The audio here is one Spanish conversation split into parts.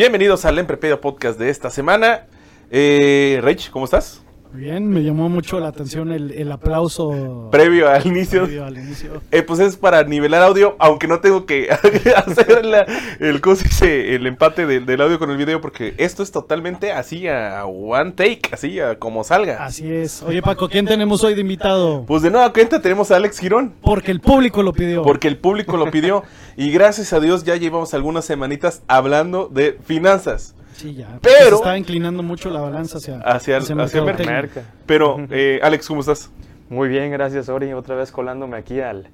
Bienvenidos al Emprepedia Podcast de esta semana. Eh, Rich, ¿cómo estás? Bien, me llamó mucho la atención el, el aplauso Previo al inicio. previo al inicio. Eh, pues es para nivelar audio, aunque no tengo que hacer la- el, el empate del, del audio con el video, porque esto es totalmente así a one take, así a como salga. Así es. Oye, Paco, ¿quién tenemos hoy de invitado? Pues de nueva cuenta tenemos a Alex Girón, Porque el público lo pidió. porque el público lo pidió, y gracias a Dios ya llevamos algunas semanitas hablando de finanzas. Sí, ya. Pero- Se estaba inclinando mucho la balanza hacia, Hacia el- hacia mercado. Pero, eh, Alex, ¿cómo estás? Muy bien, gracias Ori, otra vez colándome aquí al,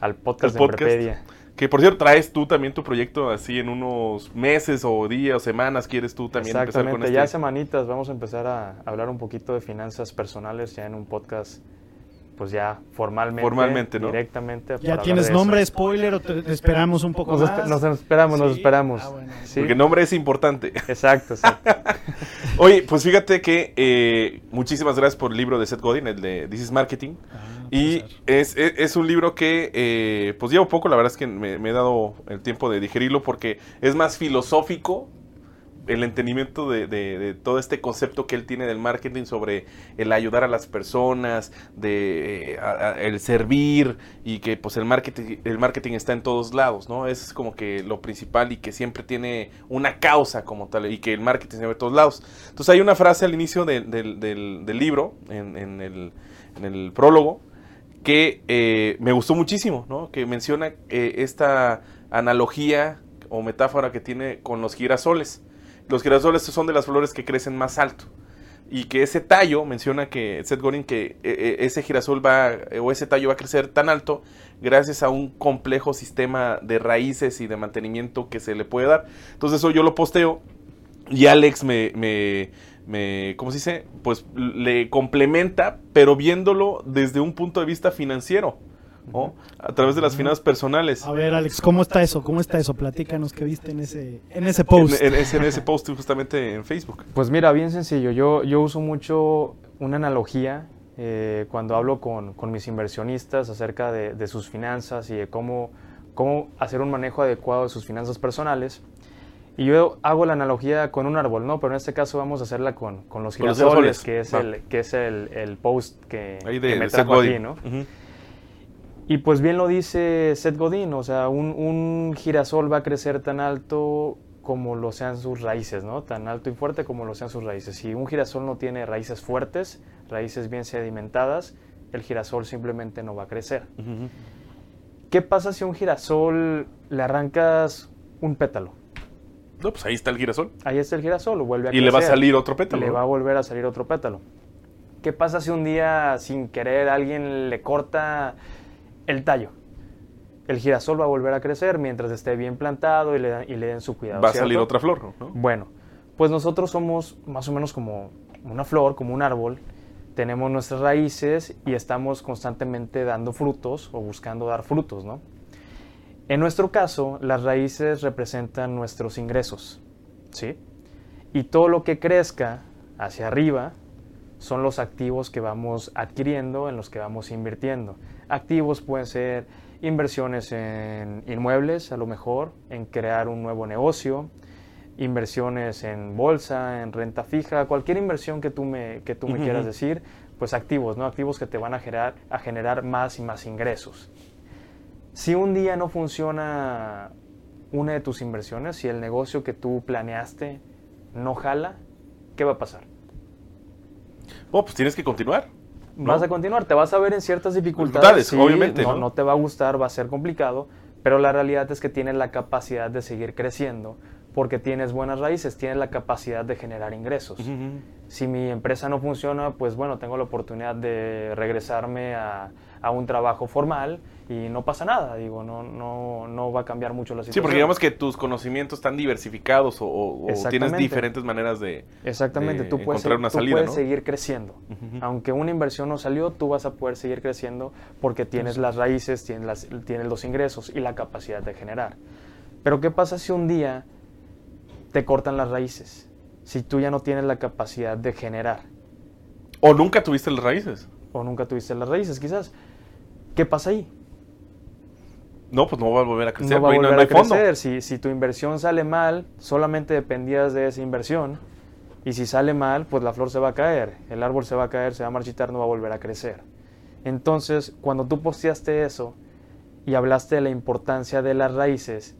al podcast de podcast. Emprepedia. Que por cierto, traes tú también tu proyecto así en unos meses o días o semanas, ¿quieres tú también empezar con Exactamente, este? ya semanitas vamos a empezar a hablar un poquito de finanzas personales ya en un podcast, pues ya formalmente. Formalmente, ¿no? Directamente. ¿Ya tienes nombre, spoiler o te, te esperamos un poco Nos, más? nos esperamos, nos esperamos. Ah, bueno. Sí, Porque nombre es importante. Exacto, exacto. Oye, pues fíjate que eh, muchísimas gracias por el libro de Seth Godin, el de This is Marketing. Ah, Y es, es- es un libro que, eh, pues llevo poco, la verdad es que me, me he dado el tiempo de digerirlo porque es más filosófico el entendimiento de, todo este concepto que él tiene del marketing sobre el ayudar a las personas, de eh, el servir y que pues el marketing, el marketing está en todos lados, ¿no? Es como que lo principal y que siempre tiene una causa como tal y que el marketing se ve en todos lados. Entonces hay una frase al inicio de- del, libro, en, en el prólogo, que eh, me gustó muchísimo, ¿no? Que menciona eh, esta analogía o metáfora que tiene con los girasoles. Los girasoles son de las flores que crecen más alto. Y que ese tallo, menciona que Seth Godin, que eh, eh, ese girasol va, eh, o ese tallo va a crecer tan alto gracias a un complejo sistema de raíces y de mantenimiento que se le puede dar. Entonces eso yo lo posteo y Alex me, me, me ¿cómo se dice? Pues le complementa, pero viéndolo desde un punto de vista financiero, ¿no? A través de las finanzas personales. A ver, Alex, ¿cómo está eso? ¿Cómo está eso? Platícanos qué viste en ese, en ese post. En, en ese, en ese post justamente en Facebook. Pues mira, bien sencillo. Yo, yo uso mucho una analogía eh, cuando hablo con, con mis inversionistas acerca de, de sus finanzas y de cómo, cómo hacer un manejo adecuado de sus finanzas personales. Y yo hago la analogía con un árbol, ¿no? Pero en este caso vamos a hacerla con, con los girasoles, que es, va. el, que es el, el post que, Ahí que de, me trajo aquí. ¿no? Y pues bien lo dice Seth Godin, o sea, un, un girasol va a crecer tan alto como lo sean sus raíces, ¿no? Tan alto y fuerte como lo sean sus raíces. Si un girasol no tiene raíces fuertes, raíces bien sedimentadas, el girasol simplemente no va a crecer. ¿Qué pasa si a un girasol le arrancas un pétalo? No, pues ahí está el girasol. Ahí está el girasol, vuelve a Y le va a salir otro pétalo. Le va a volver a salir otro pétalo. ¿Qué pasa si un día sin querer alguien le corta el tallo? El girasol va a volver a crecer mientras esté bien plantado y le, da- y le den su cuidado. Va a salir otra flor, ¿no? Bueno, pues nosotros somos más o menos como una flor, como un árbol. Tenemos nuestras raíces y estamos constantemente dando frutos o buscando dar frutos, ¿no? En nuestro caso, las raíces representan nuestros ingresos, ¿sí? Y todo lo que crezca hacia arriba son los activos que vamos adquiriendo, en los que vamos invirtiendo. Activos pueden ser inversiones en inmuebles, a lo mejor, en crear un nuevo negocio, inversiones en bolsa, en renta fija, cualquier inversión que tú me, que tú me quieras decir, pues activos, ¿no? Activos que te van a generar, a generar más y más ingresos. Si un día no funciona una de tus inversiones, si el negocio que tú planeaste no jala, ¿qué va a pasar? Oh, pues tienes que continuar. ¿No? Vas a continuar, te vas a ver en ciertas dificultades. Dificultades, obviamente, No, ¿no? no te va a gustar, va a ser complicado, pero la realidad es que tienes la capacidad de seguir creciendo porque tienes buenas raíces, tienes la capacidad de generar ingresos. Si mi empresa no funciona, pues bueno, tengo la oportunidad de regresarme a, a un trabajo formal y no pasa nada, digo, no, no, no va a cambiar mucho la Sí, situación. porque digamos que tus conocimientos están diversificados o, tienes diferentes maneras de... Exactamente, de tú puedes, encontrar una tú salida, puedes ¿no? seguir creciendo. Aunque una inversión no salió, tú vas a poder seguir creciendo porque tienes las raíces, tienes, las- tienes los ingresos y la capacidad de generar. Pero ¿qué pasa si un día te cortan las raíces? Si tú ya no tienes la capacidad de generar O nunca tuviste las raíces. o nunca tuviste las raíces quizás, ¿qué pasa ahí? No, pues no va a volver a crecer. no va a volver no a crecer. Si, si tu inversión sale mal, solamente dependías de esa inversión. Y si sale mal, pues la flor se va a caer, el árbol se va a caer, se va a marchitar, no va a volver a crecer. Entonces, cuando tú posteaste eso y hablaste de la importancia de las raíces,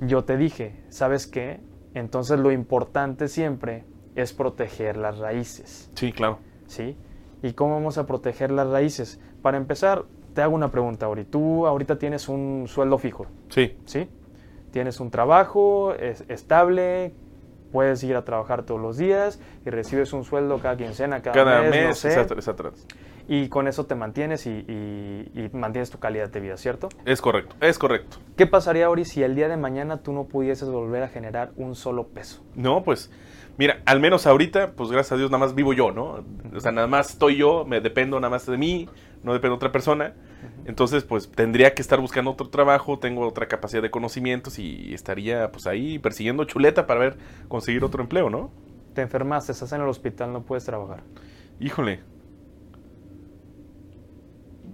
yo te dije, ¿sabes qué? Entonces lo importante siempre es proteger las raíces. Sí, claro. ¿sí? ¿Y cómo vamos a proteger las raíces? Para empezar, te hago una pregunta, Ori. Tú ahorita tienes un sueldo fijo, Sí. ¿sí? Tienes un trabajo es- estable, puedes ir a trabajar todos los días y recibes un sueldo cada quincena, cada, Cada mes, mes, no sé, etcétera, etcétera. y con eso te mantienes y, y- y mantienes tu calidad de vida, ¿cierto? Es correcto, es correcto. ¿Qué pasaría, Ori, si el día de mañana tú no pudieses volver a generar un solo peso? No, pues, mira, al menos ahorita, pues gracias a Dios, nada más vivo yo, ¿no? O sea, nada más estoy yo, me dependo nada más de mí, no dependo de otra persona. Entonces, pues tendría que estar buscando otro trabajo, tengo otra capacidad de conocimientos y estaría, pues ahí persiguiendo chuleta para ver, conseguir otro empleo, ¿no? Te enfermaste, estás en el hospital, no puedes trabajar. Híjole.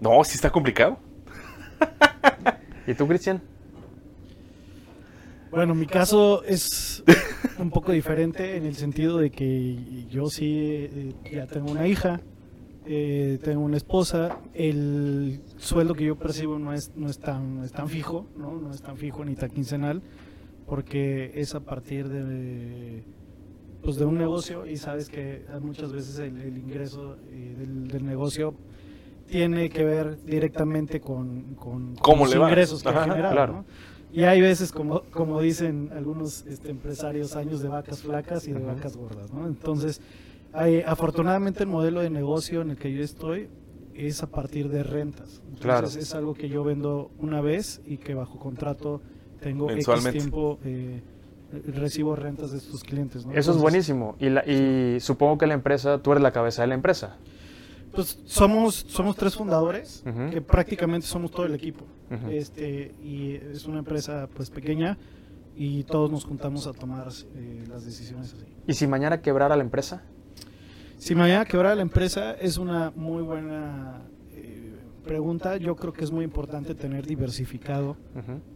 No, sí está complicado. ¿Y tú, Cristian? Bueno, mi caso es un poco diferente en el sentido de que yo sí eh, ya tengo una hija, eh, tengo una esposa, el sueldo que yo percibo no es, no es, tan, es tan fijo, ¿no? no es tan fijo ni tan quincenal, porque es a partir de, pues de un negocio y sabes que muchas veces el, el ingreso eh, del, del negocio tiene que ver directamente con, con, con ¿Cómo los le ingresos que Ajá, generado. claro. ¿no? Y hay veces, como, como dicen algunos este, empresarios, años de vacas flacas y de vacas gordas. ¿no? Entonces, afortunadamente el modelo de negocio en el que yo estoy es a partir de rentas. Entonces, Claro. es algo que yo vendo una vez y que bajo contrato tengo X tiempo, eh, recibo rentas de estos clientes. ¿no? Eso es buenísimo. Y, la- y supongo que la empresa, tú eres la cabeza de la empresa. Pues somos, somos tres fundadores, que prácticamente somos todo el equipo. Este Y es una empresa pues pequeña y todos nos juntamos a tomar eh, las decisiones así. ¿Y si mañana quebrara la empresa? Si mañana quebrara la empresa es una muy buena eh, pregunta. Yo creo que es muy importante tener diversificado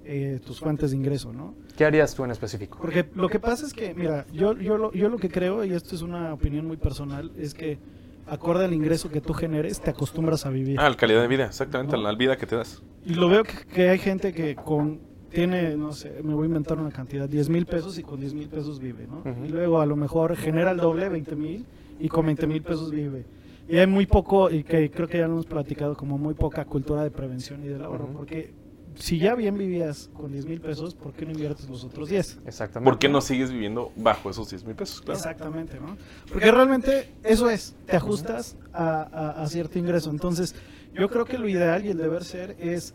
eh, tus fuentes de ingreso, ¿no? ¿Qué harías tú en específico? Porque lo que pasa es que, mira, yo, yo, lo, yo lo que creo, y esto es una opinión muy personal, es que acorde al ingreso que tú generes, te acostumbras a vivir. Ah, la calidad de vida, exactamente, No. la vida que te das. Y lo veo que, que hay gente que con tiene, no sé, me voy a inventar una cantidad, 10 mil pesos y con 10 mil pesos vive, ¿no? Y luego a lo mejor genera el doble, 20 mil, y con 20 mil pesos vive. Y hay muy poco, y que creo que ya lo hemos platicado, como muy poca cultura de prevención y del ahorro, porque si ya bien vivías con 10 mil pesos, ¿por qué no inviertes los otros 10? Exactamente. ¿Por qué no sigues viviendo bajo esos 10 mil pesos? Claro. Exactamente, ¿no? Porque realmente eso es, te ajustas a, a- a cierto ingreso. Entonces, yo creo que lo ideal y el deber ser es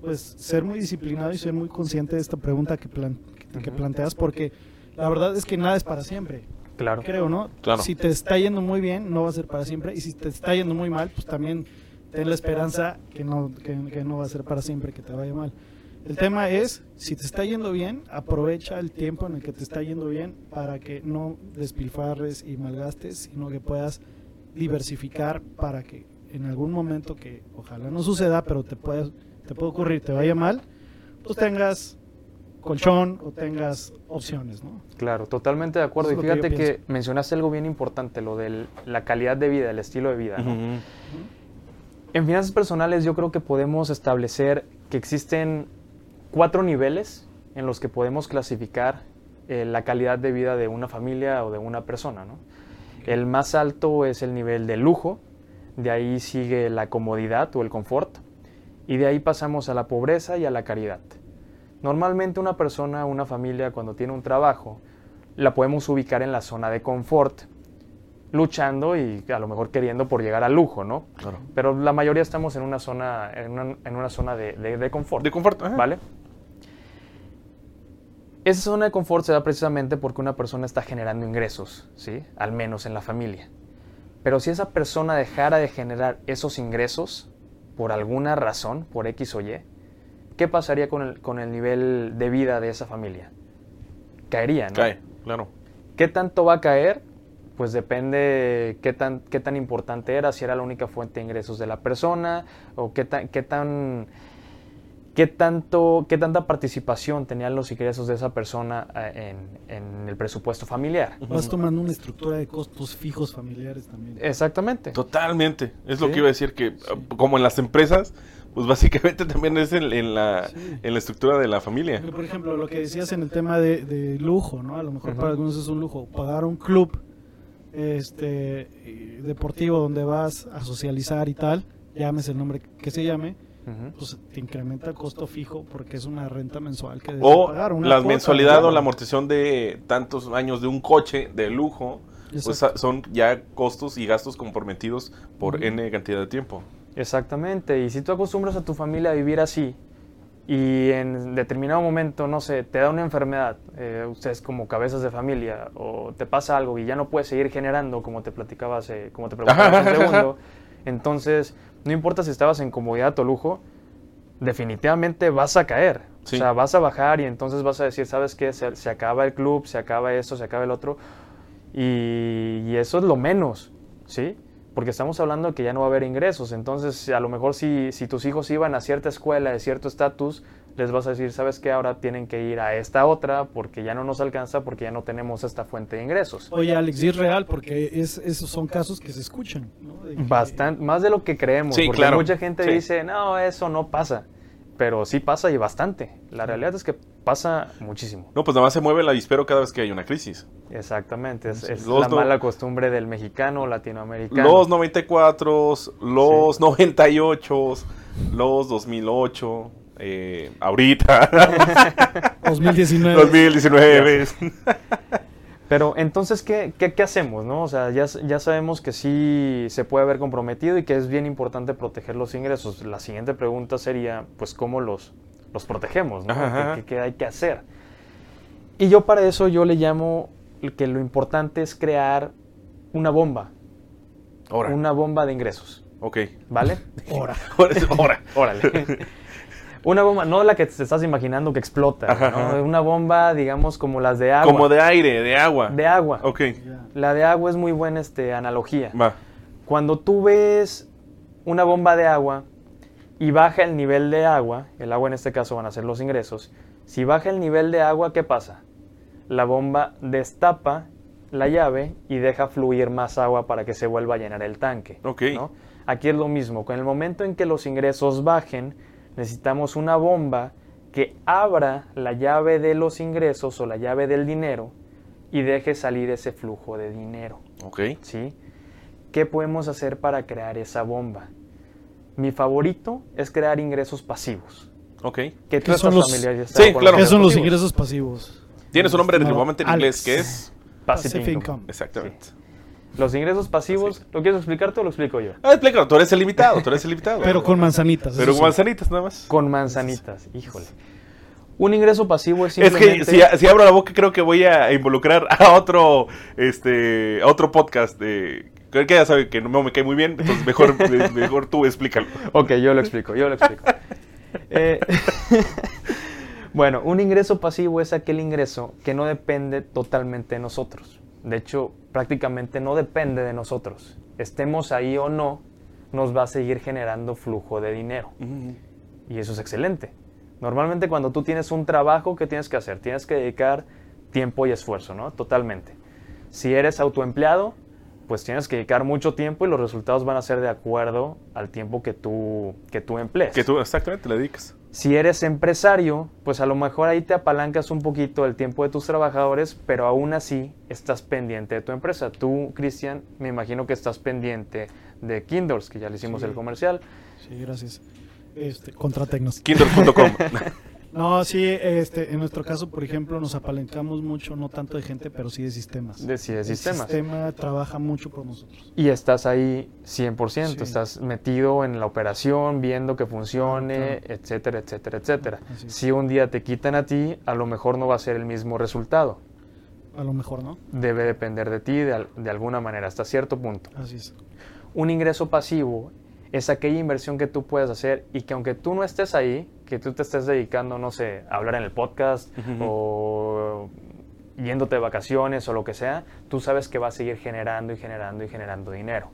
pues ser muy disciplinado y ser muy consciente de esta pregunta que, plan- que- que planteas, porque la verdad es que nada es para siempre, Claro. creo, ¿no? Claro. Si te está yendo muy bien, no va a ser para siempre, y si te está yendo muy mal, pues también ten la esperanza que no, que, que no va a ser para siempre, que te vaya mal. El tema es, si te está yendo bien, aprovecha el tiempo en el que te está yendo bien para que no despilfarres y malgastes, sino que puedas diversificar para que en algún momento que ojalá no suceda, pero te puede, te puede ocurrir, te vaya mal, pues tengas colchón o tengas opciones, ¿no? Claro, totalmente de acuerdo. Eso Y que fíjate que, mencionaste algo bien importante, lo de la calidad de vida, el estilo de vida. En finanzas personales yo creo que podemos establecer que existen cuatro niveles en los que podemos clasificar eh, la calidad de vida de una familia o de una persona. ¿no? El más alto es el nivel de lujo, de ahí sigue la comodidad o el confort, y de ahí pasamos a la pobreza y a la caridad. Normalmente una persona, una familia, cuando tiene un trabajo, la podemos ubicar en la zona de confort, luchando y a lo mejor queriendo por llegar al lujo, ¿no? Claro. Pero la mayoría estamos en una zona, en una, en una zona de, de- de confort. De confort. ajá. ¿Vale? Esa zona de confort se da precisamente porque una persona está generando ingresos, ¿sí? Al menos en la familia. Pero si esa persona dejara de generar esos ingresos por alguna razón, por X o Y, ¿qué pasaría con el, con el nivel de vida de esa familia? Caería, ¿no? Cae, claro. ¿Qué tanto va a caer? Pues depende qué tan, qué tan importante era, si era la única fuente de ingresos de la persona, o qué tan, qué tan, qué tanto, qué tanta participación tenían los ingresos de esa persona eh, en, en el presupuesto familiar. Vas tomando una estructura de costos fijos familiares también. Exactamente. Totalmente. Es lo que iba a decir que, como en las empresas, pues básicamente también es en, en la, Sí. en la estructura de la familia. Por ejemplo, lo que decías en el tema de, de lujo, ¿no? A lo mejor para algunos es un lujo. Pagar un club este deportivo donde vas a socializar y tal, llámese el nombre que se llame, pues te incrementa el costo fijo porque es una renta mensual que O pagar. una la cuota, mensualidad ¿no? o la amortización de tantos años de un coche de lujo, pues son ya costos y gastos comprometidos por. N cantidad de tiempo. Exactamente, y si tú acostumbras a tu familia a vivir así y en determinado momento, no sé, te da una enfermedad, eh, ustedes como cabezas de familia, o te pasa algo y ya no puedes seguir generando como te platicaba hace, como te preguntaba hace un segundo, entonces no importa si estabas en comodidad o lujo, definitivamente vas a caer. Sí. O sea, vas a bajar y entonces vas a decir, ¿sabes qué? Se, se acaba el club, se acaba esto, se acaba el otro. Y, y eso es lo menos, ¿sí? Porque estamos hablando de que ya no va a haber ingresos. Entonces, a lo mejor si, si tus hijos iban a cierta escuela de cierto estatus, les vas a decir, ¿sabes qué? Ahora tienen que ir a esta otra porque ya no nos alcanza, porque ya no tenemos esta fuente de ingresos. Oye, Alex, y es real porque es, esos son casos que se escuchan. ¿no? De que- Bastante, más de lo que creemos. Sí, porque claro. mucha gente Sí. dice, no, eso no pasa. Pero sí pasa y bastante. La realidad es que pasa muchísimo. No, pues nada más se mueve el avispero cada vez que hay una crisis. Exactamente. Es, es Los la do- mala costumbre del mexicano, latinoamericano. Los 94, los 98, los 2008, eh, ahorita, 2019. 2019. Pero entonces, ¿qué, qué, qué hacemos? No? O sea, ya, ya sabemos que sí se puede haber comprometido y que es bien importante proteger los ingresos. La siguiente pregunta sería, pues, ¿cómo los, los protegemos? ¿no? ¿Qué, qué- qué hay que hacer? Y yo para eso yo le llamo que lo importante es crear una bomba, Ahora, una bomba de ingresos, ok. ¿vale? Ahora. Ahora. Órale. Una bomba, no la que te estás imaginando que explota, ¿no? una bomba, digamos, como las de agua. Como de aire, de agua. de agua. Ok. La de agua es muy buena este, analogía. va. Cuando tú ves una bomba de agua y baja el nivel de agua, el agua en este caso van a ser los ingresos, si baja el nivel de agua, ¿qué pasa? La bomba destapa la llave y deja fluir más agua para que se vuelva a llenar el tanque. Aquí es lo mismo, con el momento en que los ingresos bajen, necesitamos una bomba que abra la llave de los ingresos o la llave del dinero y deje salir ese flujo de dinero. ¿sí? ¿Qué podemos hacer para crear esa bomba? Mi favorito es crear ingresos pasivos. Ok. Que ¿Qué son los- familiarizado Sí, con claro. ¿Qué son los ingresos pasivos? Tiene su nombre normalmente en inglés, que es... Passive Passive income. income. Exactamente. Los ingresos pasivos, ¿lo quieres explicarte o lo explico yo? Ah, explícalo, tú eres el invitado, tú eres el invitado. Pero con manzanitas. Pero con sí. manzanitas nada más. Con manzanitas, híjole. Un ingreso pasivo es Es simplemente... que si, si abro la boca creo que voy a involucrar a otro, este, a otro podcast de... Creo que ya sabe que no me cae muy bien, entonces mejor, mejor tú explícalo. Ok, yo lo explico, yo lo explico. Eh, bueno, un ingreso pasivo es aquel ingreso que no depende totalmente de nosotros. De hecho, prácticamente no depende de nosotros. Estemos ahí o no, nos va a seguir generando flujo de dinero. Y eso es excelente. Normalmente cuando tú tienes un trabajo, ¿qué tienes que hacer? Tienes que dedicar tiempo y esfuerzo, ¿no? Totalmente. Si eres autoempleado, pues tienes que dedicar mucho tiempo y los resultados van a ser de acuerdo al tiempo que tú, que tú emplees. Que tú exactamente le dedicas. Si eres empresario, pues a lo mejor ahí te apalancas un poquito el tiempo de tus trabajadores, pero aún así estás pendiente de tu empresa. Tú, Cristian, me imagino que estás pendiente de Kindles, que ya le hicimos Sí. el comercial. Sí, gracias. Este, Contratecnos. Kindle.com. No, sí, este, en nuestro caso, por ejemplo, nos apalancamos mucho, no tanto de gente, pero sí de sistemas. De, sí, de El sistemas. sistema trabaja mucho por nosotros. Y estás ahí 100%, Sí. estás metido en la operación, viendo que funcione, Claro. etcétera, etcétera, etcétera. Si un día te quitan a ti, a lo mejor no va a ser el mismo resultado. A lo mejor, ¿no? Debe depender de ti de, de alguna manera, hasta cierto punto. Así es. Un ingreso pasivo es aquella inversión que tú puedes hacer y que aunque tú no estés ahí, que tú te estés dedicando, no sé, a hablar en el podcast o yéndote de vacaciones o lo que sea, tú sabes que va a seguir generando y generando y generando dinero.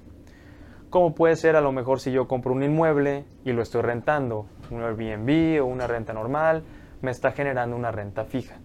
Como puede ser a lo mejor si yo compro un inmueble y lo estoy rentando, un Airbnb o una renta normal, me está generando una renta fija,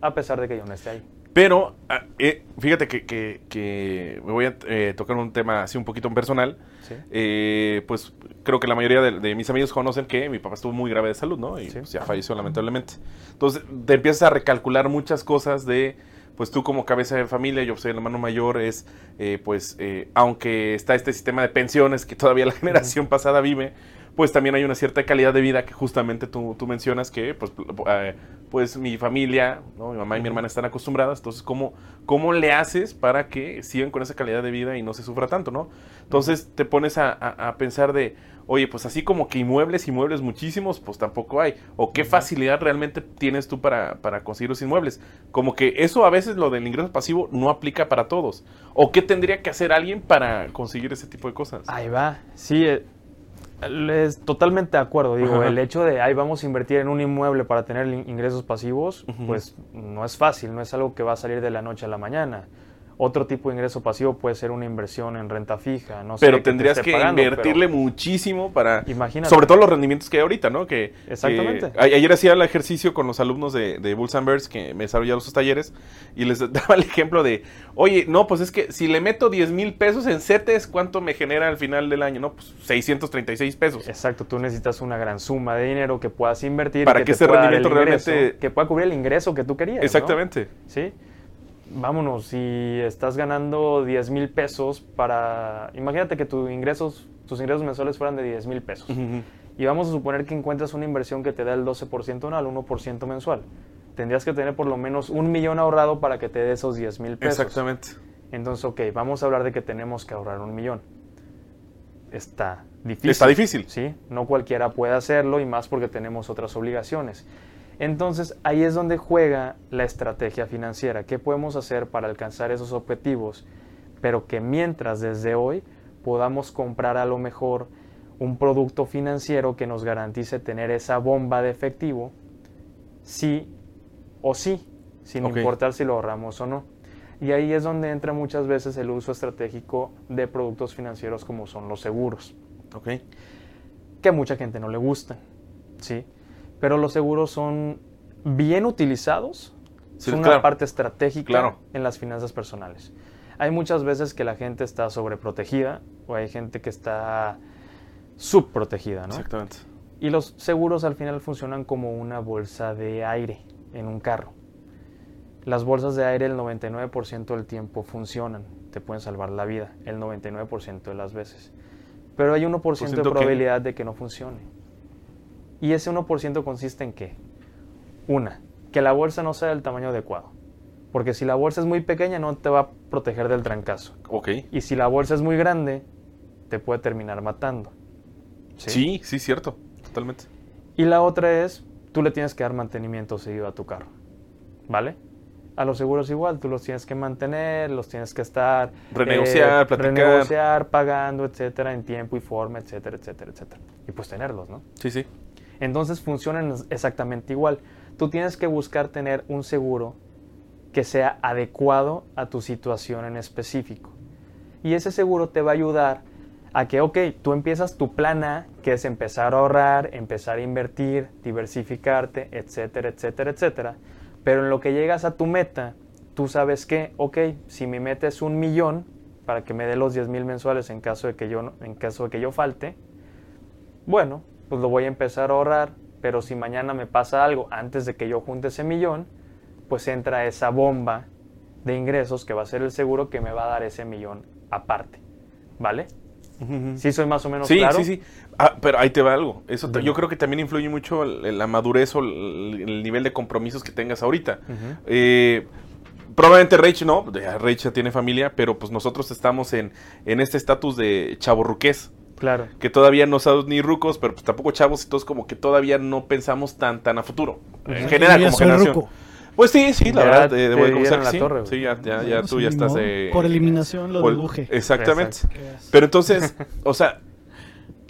a pesar de que yo no esté ahí. Pero, ah, eh, fíjate que, que- que me voy a eh, tocar un tema así un poquito personal. ¿sí? Eh, pues creo que la mayoría de, de mis amigos conocen que mi papá estuvo muy grave de salud, ¿no? Y Sí. pues, ya falleció lamentablemente. Entonces te empiezas a recalcular muchas cosas de, pues tú como cabeza de familia, yo soy el hermano mayor, es, eh, pues, eh, aunque está este sistema de pensiones que todavía la generación pasada vive, pues también hay una cierta calidad de vida que justamente tú, tú mencionas que, pues, eh, pues mi familia, ¿no? mi mamá y mi hermana están acostumbradas, entonces, ¿cómo, ¿cómo le haces para que sigan con esa calidad de vida y no se sufra tanto, ¿no? Entonces te pones a, a- a pensar de, oye, pues así como que inmuebles, inmuebles muchísimos, pues tampoco hay. O qué facilidad realmente tienes tú para, para conseguir los inmuebles. Como que eso a veces lo del ingreso pasivo no aplica para todos. O qué tendría que hacer alguien para conseguir ese tipo de cosas. Ahí va, sí, eh, es totalmente de acuerdo. Digo, Ajá. el hecho de ahí vamos a invertir en un inmueble para tener in- ingresos pasivos, pues no es fácil, no es algo que va a salir de la noche a la mañana. Otro tipo de ingreso pasivo puede ser una inversión en renta fija, no sé, pero que te tendrías que pagando, pero invertirle muchísimo para... Imagínate. Sobre todo los rendimientos que hay ahorita, ¿no? Que, Exactamente. que ayer hacía el ejercicio con los alumnos de, de Bulls and Bears que me desarrollaron sus talleres y les daba el ejemplo de, oye, no, pues es que si le meto 10 mil pesos en CETES, ¿cuánto me genera al final del año? No, pues 636 pesos. Exacto, tú necesitas una gran suma de dinero que puedas invertir Para que te ese rendimiento ingreso, realmente- que pueda cubrir el ingreso que tú querías. ¿no? Exactamente. ¿sí? Vámonos, si estás ganando 10 mil pesos para... Imagínate que tus ingresos, tus ingresos mensuales fueran de 10 mil pesos. Y vamos a suponer que encuentras una inversión que te da el 12% anual, 1% mensual. Tendrías que tener por lo menos un millón ahorrado para que te dé esos 10 mil pesos. Exactamente. Entonces, ok, vamos a hablar de que tenemos que ahorrar un millón. Está difícil. Está difícil. Sí, no cualquiera puede hacerlo y más porque tenemos otras obligaciones. Entonces, ahí es donde juega la estrategia financiera. ¿Qué podemos hacer para alcanzar esos objetivos? Pero que mientras desde hoy podamos comprar a lo mejor un producto financiero que nos garantice tener esa bomba de efectivo, sí o sí, sin importar si lo ahorramos o no. Y ahí es donde entra muchas veces el uso estratégico de productos financieros como son los seguros Ok. que a mucha gente no le gustan, ¿sí? Pero los seguros son bien utilizados, Sí, son claro. una parte estratégica Claro. en las finanzas personales. Hay muchas veces que la gente está sobreprotegida o hay gente que está subprotegida, ¿no? Exactamente. Y los seguros al final funcionan como una bolsa de aire en un carro. Las bolsas de aire el 99% del tiempo funcionan, te pueden salvar la vida, el 99% de las veces. Pero hay 1% de que- probabilidad de que no funcione. Y ese 1% consiste en qué? Una, que la bolsa no sea del tamaño adecuado. Porque si la bolsa es muy pequeña no te va a proteger del trancazo. Ok. Y si la bolsa es muy grande, te puede terminar matando. Sí, sí, cierto. Totalmente. Y la otra es, tú le tienes que dar mantenimiento seguido a tu carro. ¿Vale? A los seguros igual, tú los tienes que mantener, los tienes que estar... Renegociar, platicar. Renegociar, pagando, etcétera, en tiempo y forma, etcétera, etcétera, etcétera. Y pues tenerlos, ¿no? Sí, sí. Entonces funcionan exactamente igual. Tú tienes que buscar tener un seguro que sea adecuado a tu situación en específico. Y ese seguro te va a ayudar a que, ok, tú empiezas tu plan A, que es empezar a ahorrar, empezar a invertir, diversificarte, etcétera, etcétera, etcétera. Pero en lo que llegas a tu meta, tú sabes que, ok, si mi meta es un millón, para que me dé los 10 mil mensuales en caso de que yo, en caso de que yo falte, bueno, pues lo voy a empezar a ahorrar, pero si mañana me pasa algo antes de que yo junte ese millón, pues entra esa bomba de ingresos que va a ser el seguro que me va a dar ese millón aparte, ¿vale? Ujú. Sí, soy más o menos Sí, claro. sí, sí. Ah, pero ahí te va algo. Eso te- yo creo que también influye mucho la madurez o el, el nivel de compromisos que tengas ahorita. Eh, probablemente Rach no, Rach ya tiene familia, pero pues nosotros estamos en, en este estatus de chavorruqués, Claro. que todavía no somos ni rucos, pero pues tampoco chavos, y todos como que todavía no pensamos tan tan a futuro. En Ujú. general, como generación. ruco. Pues sí, sí, la Ya verdad, te eh, debo de dieron confesar que la sí. torre. Sí, ya, ya, tú ya estás... eh, Por eliminación lo por- deduje. Exactamente. Exacto. Pero entonces, o sea,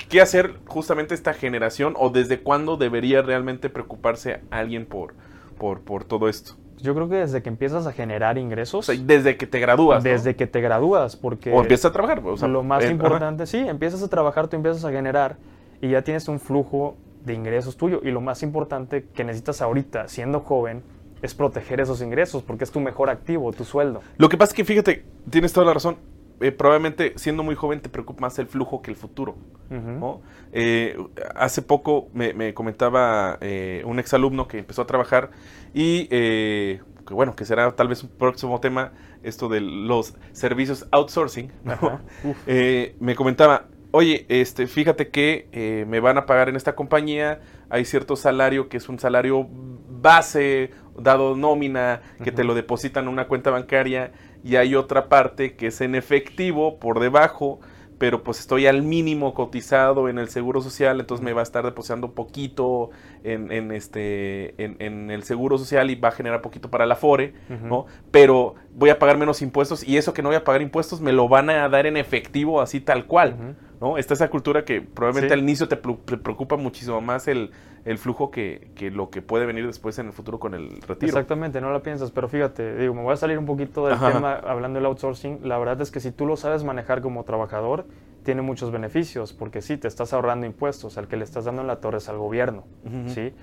¿qué hacer justamente esta generación o desde cuándo debería realmente preocuparse alguien por, por, por todo esto? Yo creo que desde que empiezas a generar O ingresos, sea, desde que te gradúas. ¿no? desde que te gradúas, porque O empiezas a trabajar. O sea, lo más eh, importante, sí, empiezas a trabajar, tú empiezas a generar y ya tienes un flujo de ingresos tuyo. Y lo más importante que necesitas ahorita, siendo joven, es proteger esos ingresos, porque es tu mejor activo, tu sueldo. Lo que pasa es que, fíjate, tienes toda la razón. Eh, probablemente siendo muy joven te preocupa más el flujo que el futuro. ¿no? Eh, hace poco me, me comentaba eh, un exalumno que empezó a trabajar y eh, que bueno, que será tal vez un próximo tema, esto de los servicios outsourcing. Eh, me comentaba, oye, este, fíjate que eh, me van a pagar en esta compañía, hay cierto salario que es un salario base, dado nómina, que te lo depositan en una cuenta bancaria, y hay otra parte que es en efectivo por debajo, pero pues estoy al mínimo cotizado en el seguro social, entonces me va a estar depositando poquito en, en este en, en el seguro social y va a generar poquito para la FORE. ¿no? Pero voy a pagar menos impuestos y eso que no voy a pagar impuestos me lo van a dar en efectivo así tal cual. ¿No? Está esa cultura que probablemente Sí. al inicio te, preocupa muchísimo más el, el flujo que, que lo que puede venir después en el futuro con el retiro. Exactamente, no la piensas, pero fíjate, digo, me voy a salir un poquito del Ajá. tema hablando del outsourcing. La verdad es que si tú lo sabes manejar como trabajador, tiene muchos beneficios, porque sí, te estás ahorrando impuestos, al que le estás dando en la torre es al gobierno. ¿sí?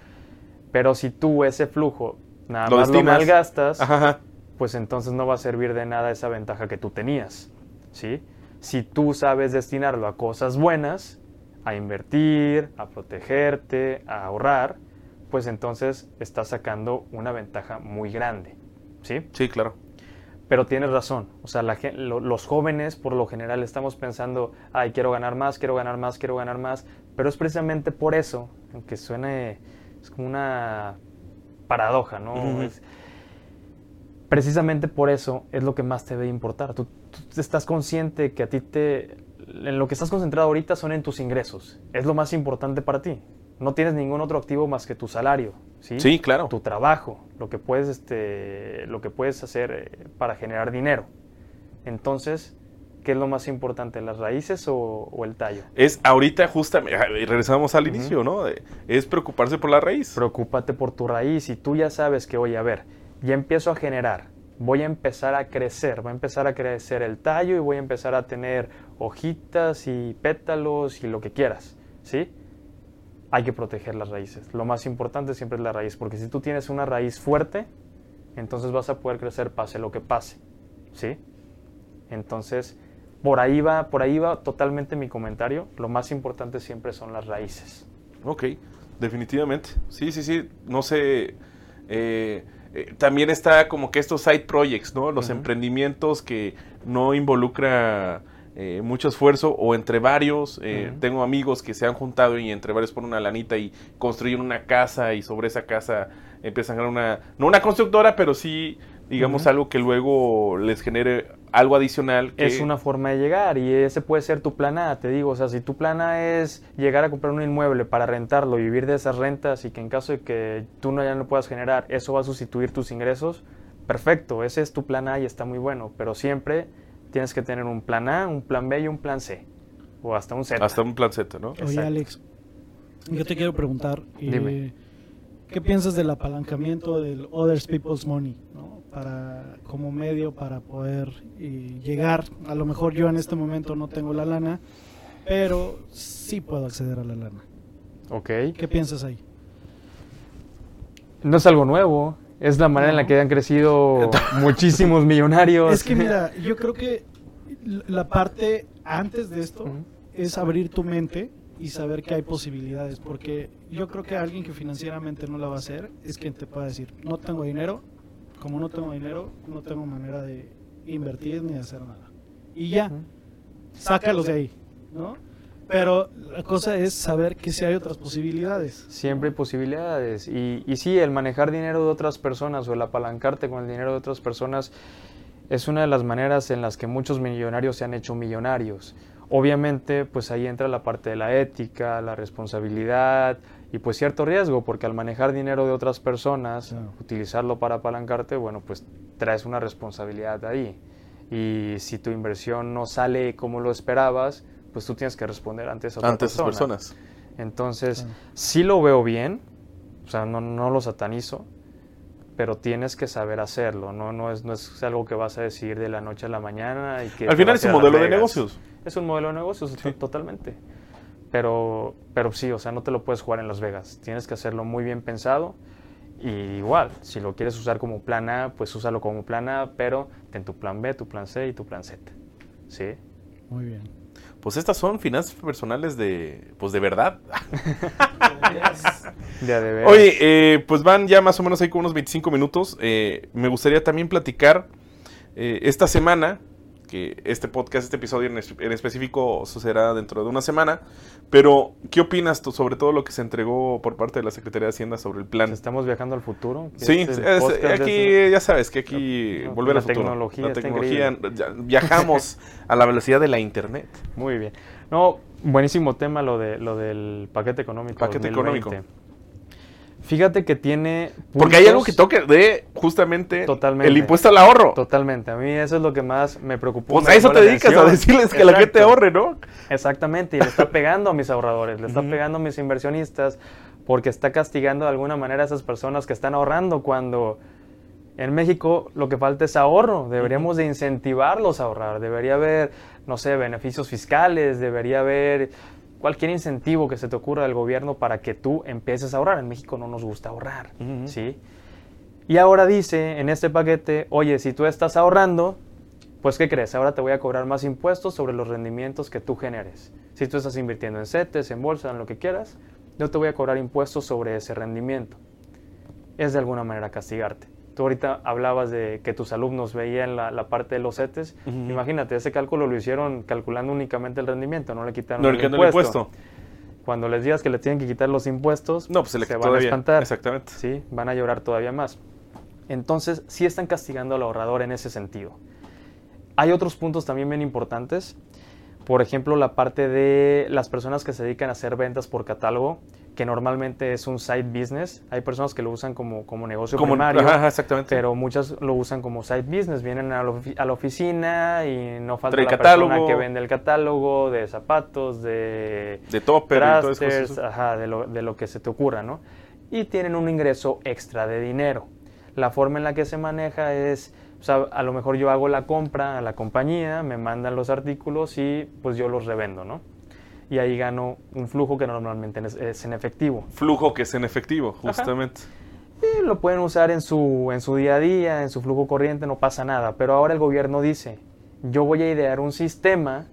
Pero si tú ese flujo nada Lo más lo malgastas, Ajá, pues entonces no va a servir de nada esa ventaja que tú tenías, ¿sí? Si tú sabes destinarlo a cosas buenas, a invertir, a protegerte, a ahorrar, pues entonces estás sacando una ventaja muy grande, ¿sí? Sí, claro. Pero tienes razón, o sea, la lo- los jóvenes por lo general estamos pensando, ay, quiero ganar más, quiero ganar más, quiero ganar más, pero es precisamente por eso, aunque suene, es como una paradoja, ¿no? Es- precisamente por eso es lo que más te debe importar. Tú, tú estás consciente que a ti te, en lo que estás concentrado ahorita son en tus ingresos, es lo más importante para ti. No tienes ningún otro activo más que tu salario, ¿sí? Sí, claro. tu trabajo, lo que puedes, este, lo que puedes hacer eh, para generar dinero. Entonces, ¿qué es lo más importante, las raíces o, o el tallo? Es ahorita justamente, regresamos al inicio, ¿no? Es preocuparse por la raíz. Preocúpate por tu raíz y tú ya sabes que, oye, a ver, ya empiezo a generar, voy a empezar a crecer, va a empezar a crecer el tallo y voy a empezar a tener hojitas y pétalos y lo que quieras, ¿sí? Hay que proteger las raíces. Lo más importante siempre es la raíz, porque si tú tienes una raíz fuerte, entonces vas a poder crecer pase lo que pase, ¿sí? Entonces, por ahí va, por ahí va totalmente mi comentario. Lo más importante siempre son las raíces. Ok, definitivamente. Sí, sí, sí. No sé. eh, eh, también está como que estos side projects, ¿no? Los emprendimientos que no involucra eh, mucho esfuerzo o entre varios. eh. Tengo amigos que se han juntado y entre varios ponen una lanita y construyen una casa y sobre esa casa empiezan a ganar una, no una constructora, pero sí, digamos, algo que luego les genere algo adicional. Que, Es una forma de llegar y ese puede ser tu plan A, te digo. O sea, si tu plan A es llegar a comprar un inmueble para rentarlo y vivir de esas rentas y que en caso de que tú no ya no puedas generar, eso va a sustituir tus ingresos, perfecto, ese es tu plan A y está muy bueno. Pero siempre tienes que tener un plan A, un plan B y un plan C. O hasta un Z. Hasta un plan Z, ¿no? Oye. Alex, yo te quiero preguntar, eh, Dime. ¿qué piensas del apalancamiento del Others People's Money, ¿no? Para como medio para poder eh, llegar? A lo mejor yo en este momento no tengo la lana, pero sí puedo acceder a la lana. Ok. ¿Qué piensas ahí? No es algo nuevo. Es la manera en la que han crecido muchísimos millonarios. Es que mira, yo creo que la parte antes de esto es abrir tu mente y saber que hay posibilidades, porque yo creo que alguien que financieramente no la va a hacer es quien te pueda decir, no tengo dinero, como no tengo dinero, no tengo manera de invertir ni de hacer nada. Y ya, sácalos de ahí. ¿no? Pero la cosa es saber que si hay otras posibilidades. Siempre hay posibilidades. Y, y sí, el manejar dinero de otras personas o el apalancarte con el dinero de otras personas es una de las maneras en las que muchos millonarios se han hecho millonarios. Obviamente, pues ahí entra la parte de la ética, la responsabilidad y pues cierto riesgo, porque al manejar dinero de otras personas, Claro. utilizarlo para apalancarte, bueno, pues traes una responsabilidad ahí. Y si tu inversión no sale como lo esperabas, pues tú tienes que responder ante esa otra Ante esas persona. personas. Entonces, Claro. sí lo veo bien, o sea, no, no lo satanizo, pero tienes que saber hacerlo, ¿no? No, es, no es algo que vas a decidir de la noche a la mañana. Y que Al final es un modelo de Vegas. negocios. Es un modelo de negocios, to- totalmente. Pero, pero sí, o sea, no te lo puedes jugar en Las Vegas. Tienes que hacerlo muy bien pensado. Y igual, si lo quieres usar como plan A, pues úsalo como plan A, pero ten tu plan B, tu plan C y tu plan Z. ¿Sí? Muy bien. Pues estas son finanzas personales de, pues de verdad. De de. Oye, eh, pues van ya más o menos ahí con unos 25 minutos. Eh, me gustaría también platicar eh, esta semana, que este podcast, este episodio en, es- en específico sucederá dentro de una semana, pero ¿qué opinas tú sobre todo lo que se entregó por parte de la Secretaría de Hacienda sobre el plan? Estamos viajando al futuro. Sí, es- aquí ya sabes que aquí No, volver al futuro. tecnología la tecnología, ya- viajamos a la velocidad de la internet. Muy bien. No, buenísimo tema lo de lo del paquete económico. Paquete 2020. económico. Fíjate que tiene. Porque hay algo que toque de justamente Totalmente. el impuesto al ahorro. Totalmente. A mí eso es lo que más me preocupó. Pues me a eso te dedicas, a decirles que la gente ahorre, ¿no? Exactamente, y le está pegando a mis ahorradores, le está pegando a mis inversionistas, porque está castigando de alguna manera a esas personas que están ahorrando cuando en México lo que falta es ahorro. Deberíamos de incentivarlos a ahorrar, debería haber, no sé, beneficios fiscales, debería haber cualquier incentivo que se te ocurra del gobierno para que tú empieces a ahorrar. En México no nos gusta ahorrar. ¿sí? Y ahora dice en este paquete, oye, si tú estás ahorrando, pues ¿qué crees? Ahora te voy a cobrar más impuestos sobre los rendimientos que tú generes. Si tú estás invirtiendo en CETES, en bolsa, en lo que quieras, yo te voy a cobrar impuestos sobre ese rendimiento. Es de alguna manera castigarte. Tú ahorita hablabas de que tus alumnos veían la, la parte de los CETES. Imagínate, ese cálculo lo hicieron calculando únicamente el rendimiento, no le quitaron No, el impuesto. el impuesto. Cuando les digas que le tienen que quitar los impuestos, No, pues se le quita van a espantar. Exactamente. ¿sí? Van a llorar todavía más. Entonces, sí están castigando al ahorrador en ese sentido. Hay otros puntos también bien importantes. Por ejemplo, la parte de las personas que se dedican a hacer ventas por catálogo, que normalmente es un side business. Hay personas que lo usan como, como negocio Como, primario, ajá, exactamente. pero muchas lo usan como side business. Vienen a la, ofi- a la oficina y no falta Trae la catálogo. persona que vende el catálogo de zapatos, de de topper y ajá, de lo, de lo que se te ocurra, ¿no? Y tienen un ingreso extra de dinero. La forma en la que se maneja es, o sea, a lo mejor yo hago la compra a la compañía, me mandan los artículos y pues yo los revendo, ¿no? Y ahí gano un flujo que normalmente es, es en efectivo. Flujo que es en efectivo, justamente. Y lo pueden usar en su, en su día a día, en su flujo corriente, no pasa nada. Pero ahora el gobierno dice, yo voy a idear un sistema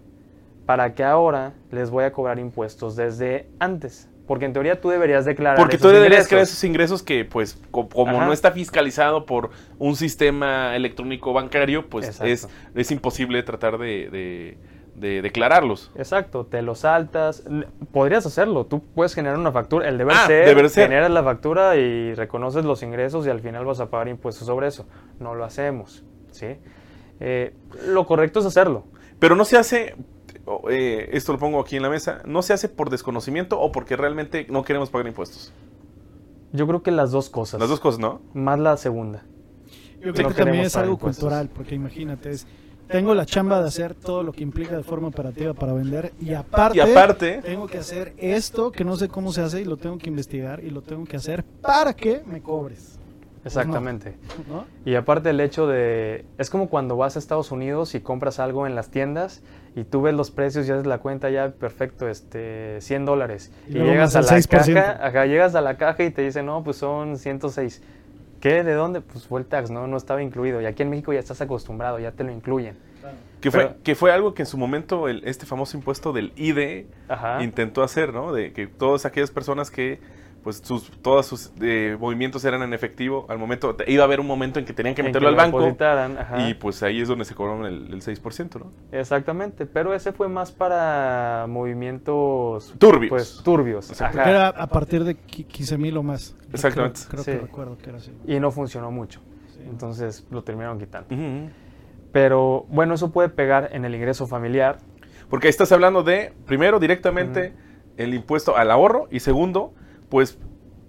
para que ahora les voy a cobrar impuestos desde antes. Porque en teoría tú deberías declarar Porque tú deberías ingresos. crear esos ingresos que, pues, co- como Ajá. no está fiscalizado por un sistema electrónico bancario, pues es, es imposible tratar de, de- de declararlos. Exacto, te lo saltas. Podrías hacerlo, tú puedes generar una factura. El deber Ah, ser, deber ser. generas la factura y reconoces los ingresos y al final vas a pagar impuestos sobre eso. No lo hacemos, ¿sí? Eh, lo correcto es hacerlo. Pero no se hace, eh, esto lo pongo aquí en la mesa, no se hace por desconocimiento o porque realmente no queremos pagar impuestos. Yo creo que las dos cosas. Las dos cosas, ¿no? Más la segunda. Yo No creo que también es algo impuestos. cultural, porque imagínate, es, tengo la chamba de hacer todo lo que implica de forma operativa para vender y aparte, Y aparte, tengo que hacer esto que no sé cómo se hace y lo tengo que investigar y lo tengo que hacer para que me cobres. Exactamente. ¿no? Y aparte el hecho de... Es como cuando vas a Estados Unidos y compras algo en las tiendas y tú ves los precios y haces la cuenta ya, perfecto, este, 100 dólares. Y llegas a la el 6%. caja, llegas a la caja y te dicen, no, pues son 106. ¿Qué? ¿De dónde? Pues fue el tax, ¿no? No estaba incluido. Y aquí en México ya estás acostumbrado, ya te lo incluyen. que fue, pero- que fue algo que en su momento el- este famoso impuesto del IDE Ajá. intentó hacer, ¿no? De que todas aquellas personas que pues sus, todos sus eh, movimientos eran en efectivo. Al momento, iba a haber un momento en que tenían que meterlo al banco. ajá. Y pues ahí es donde se cobraron el, el 6%, ¿no? Exactamente, pero ese fue más para movimientos Turbios. Pues turbios. Ajá. Era a partir de qui- 15 mil o más. Exactamente. Creo, Sí. que recuerdo que era así. Y no funcionó mucho. Sí. Entonces lo terminaron quitando. Pero bueno, eso puede pegar en el ingreso familiar. Porque ahí estás hablando de, primero, directamente el impuesto al ahorro y segundo, pues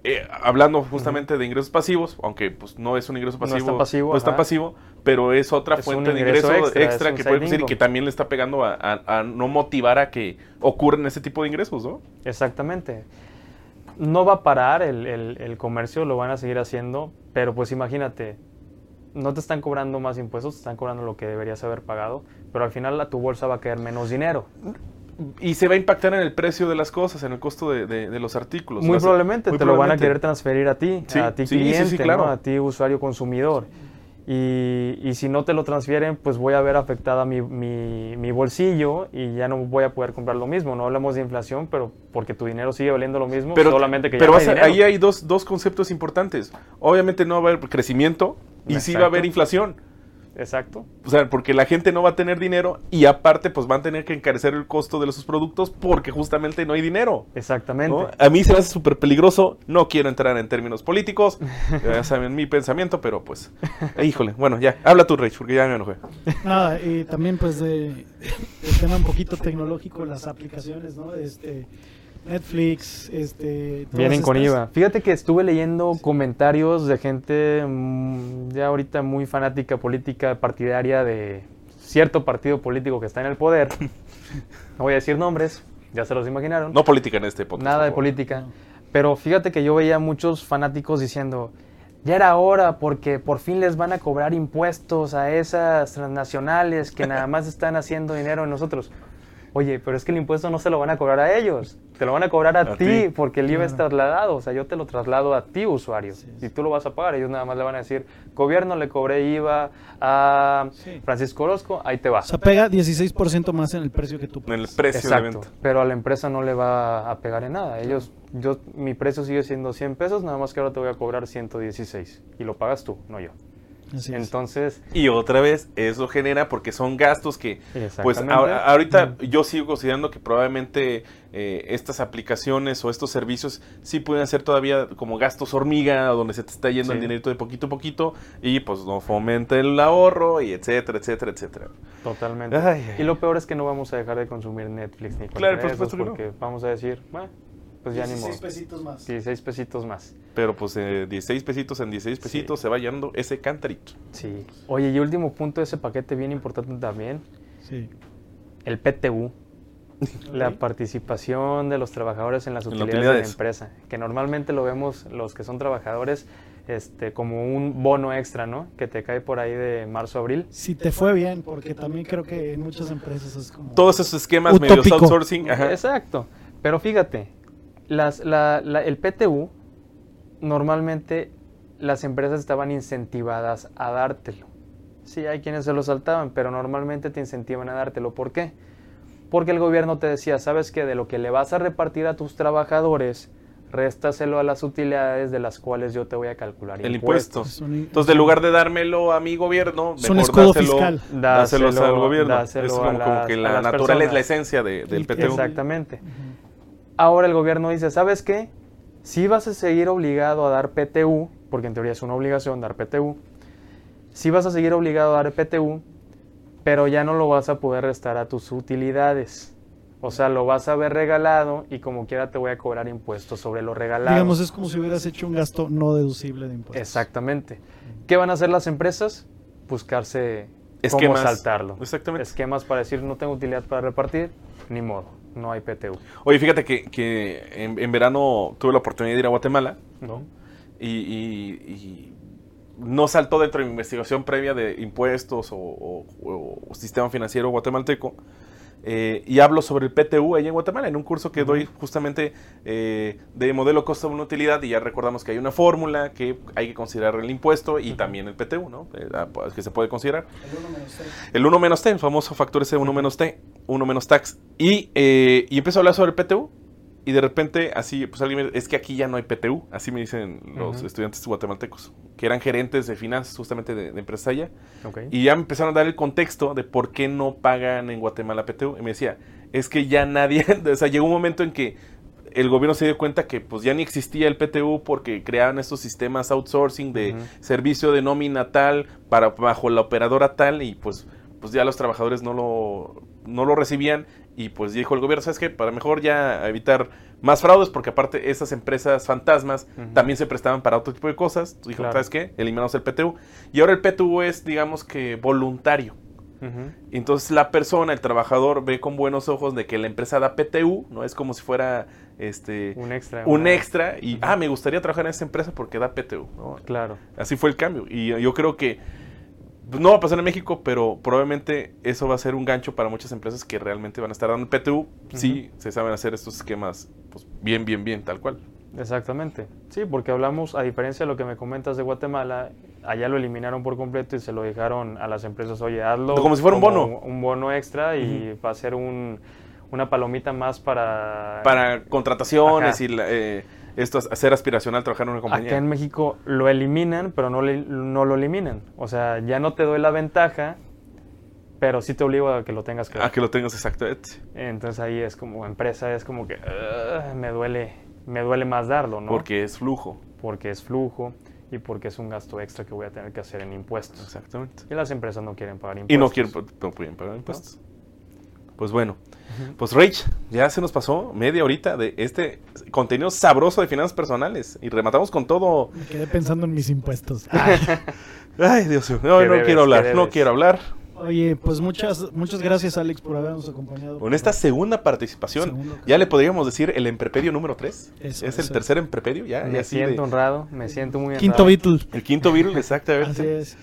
eh, hablando justamente de ingresos pasivos, aunque pues no es un ingreso No es pasivo, tan pasivo, no es tan pasivo, pero es otra Es fuente de ingreso extra, que puede decir y que también le está pegando a, a- a no motivar a que ocurran ese tipo de ingresos, ¿no? Exactamente. No va a parar el, el- el comercio, lo van a seguir haciendo, pero pues imagínate, no te están cobrando más impuestos, te están cobrando lo que deberías haber pagado, pero al final a tu bolsa va a caer menos dinero. Y se va a impactar en el precio de las cosas, en el costo de, de- de los artículos. Muy a- probablemente muy te lo van a querer transferir a ti, Sí, a ti sí, sí, sí, cliente, claro. ¿no? a ti usuario consumidor. Y, y si no te lo transfieren, pues voy a ver afectada mi, mi- mi bolsillo y ya no voy a poder comprar lo mismo. No hablamos de inflación, pero porque tu dinero sigue valiendo lo mismo, Pero, solamente que ya pero no hay a- ahí hay dos, dos conceptos importantes. Obviamente no va a haber crecimiento y sí va a haber inflación. Exacto. O sea, porque la gente no va a tener dinero y aparte pues van a tener que encarecer el costo de sus productos porque justamente no hay dinero. Exactamente. ¿no? A mí se me hace súper peligroso. No quiero entrar en términos políticos. ya saben mi pensamiento, pero pues... eh, híjole, bueno, ya. Habla tú, Rich, porque ya me enojé. Nada, y también pues de, del tema un poquito tecnológico, las aplicaciones, ¿no? Este, Netflix, este... Vienen con estas. IVA. Fíjate que estuve leyendo comentarios de gente mm, ya ahorita muy fanática política partidaria de cierto partido político que está en el poder. No voy a decir nombres, ya se los imaginaron. No política en este podcast. Nada de política. Pero fíjate que yo veía muchos fanáticos diciendo, ya era hora porque por fin les van a cobrar impuestos a esas transnacionales que nada más están haciendo dinero en nosotros. Oye, pero es que el impuesto no se lo van a cobrar a ellos, te lo van a cobrar a, A ti, porque el IVA es Claro. trasladado, o sea, yo te lo traslado a ti, usuario, Sí, sí. y tú lo vas a pagar. Ellos nada más le van a decir, gobierno le cobré IVA a Sí. Francisco Orozco, ahí te va. O sea, pega 16% más en el precio que tú En el pagas. precio Exacto, pero a la empresa no le va a pegar en nada. Ellos, yo, mi precio sigue siendo 100 pesos, nada más que ahora te voy a cobrar 116 y lo pagas tú, no yo. Así es. Entonces, Y otra vez, eso genera porque son gastos que, pues ahora- ahorita yo sigo considerando que probablemente eh, estas aplicaciones o estos servicios sí pueden ser todavía como gastos hormiga, donde se te está yendo el dinerito de poquito a poquito y pues no fomenta el ahorro y etcétera, etcétera, etcétera. totalmente. Ay. Y lo peor es que no vamos a dejar de consumir Netflix ni Claro, por supuesto no. porque vamos a decir, bueno, pues ya ni modo. 16 pesitos más. 16 pesitos más. Pero pues eh, 16 pesitos en 16 pesitos se va llenando ese cantarito. Sí. Oye, y último punto de ese paquete bien importante también, Sí. el PTU. La participación de los trabajadores en las En utilidades, de la empresa, que normalmente lo vemos los que son trabajadores este, como un bono extra, ¿no? Que te cae por ahí de marzo a abril. Si te fue bien, porque también creo que en muchas empresas es como... Todos esos esquemas medio Utópico. outsourcing. Ajá. Exacto. Pero fíjate, las, la- la- el PTU, normalmente las empresas estaban incentivadas a dártelo. Sí, hay quienes se lo saltaban, pero normalmente te incentivan a dártelo. ¿Por qué? Porque el gobierno te decía, sabes que de lo que le vas a repartir a tus trabajadores, réstaselo a las utilidades de las cuales yo te voy a calcular El impuestos. impuesto. Es un- Entonces, en lugar de dármelo a mi gobierno, Es un escudo dáselo, fiscal. Dáselo- al gobierno. dáselo es a como, que la naturaleza, personas. la esencia de- del PTU. Exactamente. Ujú. Ahora el gobierno dice, ¿sabes qué? Si vas a seguir obligado a dar PTU, porque en teoría es una obligación dar PTU, si vas a seguir obligado a dar PTU, pero ya no lo vas a poder restar a tus utilidades. O sea, lo vas a ver regalado y como quiera te voy a cobrar impuestos sobre lo regalado. Digamos, es como si hubieras hecho un gasto no deducible de impuestos. Exactamente. ¿Qué van a hacer las empresas? Buscarse Esquemas. cómo saltarlo. Exactamente. Esquemas para decir no tengo utilidad para repartir, ni modo, no hay PTU. Oye, fíjate que, que en, en verano tuve la oportunidad de ir a Guatemala ¿no? y, y- y no saltó dentro de mi investigación previa de impuestos o, o- o sistema financiero guatemalteco. Eh, y hablo sobre el PTU allá en Guatemala, en un curso que doy justamente eh, de modelo costo de una utilidad y ya recordamos que hay una fórmula que hay que considerar el impuesto y también el PTU, ¿no? Eh, ah, pues, que se puede considerar. El 1 menos T, el famoso factor ese 1 menos T, 1 menos tax. Y, eh, y empiezo a hablar sobre el PTU. Y de repente, así, pues alguien me es que aquí ya no hay PTU, así me dicen los estudiantes guatemaltecos, que eran gerentes de finanzas justamente de, de empresa allá. Y ya me empezaron a dar el contexto de por qué no pagan en Guatemala PTU. Y me decía, es que ya nadie, o sea, llegó un momento en que el gobierno se dio cuenta que pues ya ni existía el PTU porque creaban estos sistemas outsourcing de servicio de nómina tal para bajo la operadora tal y pues pues ya los trabajadores no lo no lo recibían y pues dijo el gobierno, ¿sabes qué? Para mejor ya evitar más fraudes porque aparte esas empresas fantasmas también se prestaban para otro tipo de cosas. Dijo, Claro. ¿sabes qué? Eliminamos el PTU. Y ahora el PTU es digamos que voluntario. Entonces la persona, el trabajador, ve con buenos ojos de que la empresa da PTU, no es como si fuera este Un extra. un extra y ah, me gustaría trabajar en esa empresa porque da PTU. ¿no? Claro. Así fue el cambio. Y yo creo que no va a pasar en México, pero probablemente eso va a ser un gancho para muchas empresas que realmente van a estar dando PTU. Sí, se saben hacer estos esquemas pues, bien, bien, bien, tal cual. Exactamente. Sí, porque hablamos, a diferencia de lo que me comentas de Guatemala, allá lo eliminaron por completo y se lo dejaron a las empresas, oye, hazlo. Como si fuera un bono. Un bono extra y va a ser un, una palomita más para... Para contrataciones Ajá. y la, eh, esto, hacer aspiracional, trabajar en una compañía. Acá en México lo eliminan, pero no, le- no lo eliminan. O sea, ya no te doy la ventaja, pero sí te obligo a que lo tengas que A que lo tengas exactamente. Entonces ahí es como empresa, es como que "Ugh, me duele, me duele más darlo, ¿no? Porque es flujo. porque es flujo y porque es un gasto extra que voy a tener que hacer en impuestos. Exactamente. Y las empresas no quieren pagar Y impuestos. no quieren, no pueden pagar impuestos. Pues bueno, pues Rach, ya se nos pasó media horita de este contenido sabroso de finanzas personales y rematamos con todo. Me quedé pensando en mis impuestos. Ay, Dios mío, no, ¿Qué no debes? quiero ¿Qué hablar, no quiero hablar. Oye, pues muchas, muchas gracias Alex por habernos acompañado. Con esta segunda participación, Segundo ya le podríamos decir el emprepedio número 3. Eso, es el tercer emprepedio, ya. Me ya así de- siento honrado, me siento muy Quinto honrado. Beatle. el quinto virus, exactamente. Así es.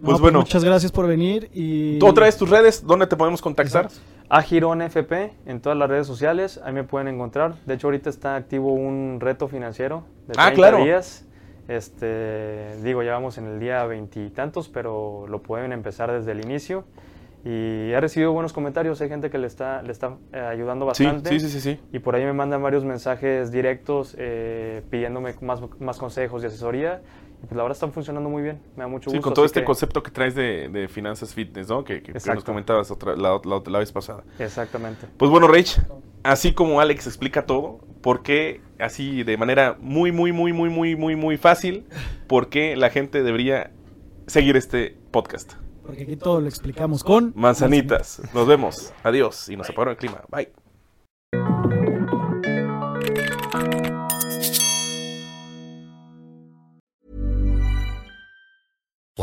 No, Pues bueno. Muchas gracias por venir y... ¿Tú otra vez tus redes? ¿Dónde te podemos contactar? Exacto. A Girón FP en todas las redes sociales, ahí me pueden encontrar. De hecho, ahorita está activo un reto financiero de 30 Ah, claro. días. Este, digo, ya vamos en el día veintitantos, pero lo pueden empezar desde el inicio. Y he recibido buenos comentarios, hay gente que le está, le está eh, ayudando bastante. sí, sí, sí, sí. Y por ahí me mandan varios mensajes directos eh, pidiéndome más, más consejos y asesoría. Pues la verdad están funcionando muy bien. Me da mucho Sí, gusto. con todo este que- concepto que traes de, de finanzas fitness, ¿no? Que, que- que nos comentabas otra, la, la- la vez pasada. Exactamente. Pues bueno, Rach, así como Alex explica todo, ¿por qué así de manera muy, muy, muy, muy, muy, muy, muy fácil, por qué la gente debería seguir este podcast? Porque aquí todo lo explicamos con... Manzanitas. Nos vemos. Adiós. Y nos apagaron el clima. Bye.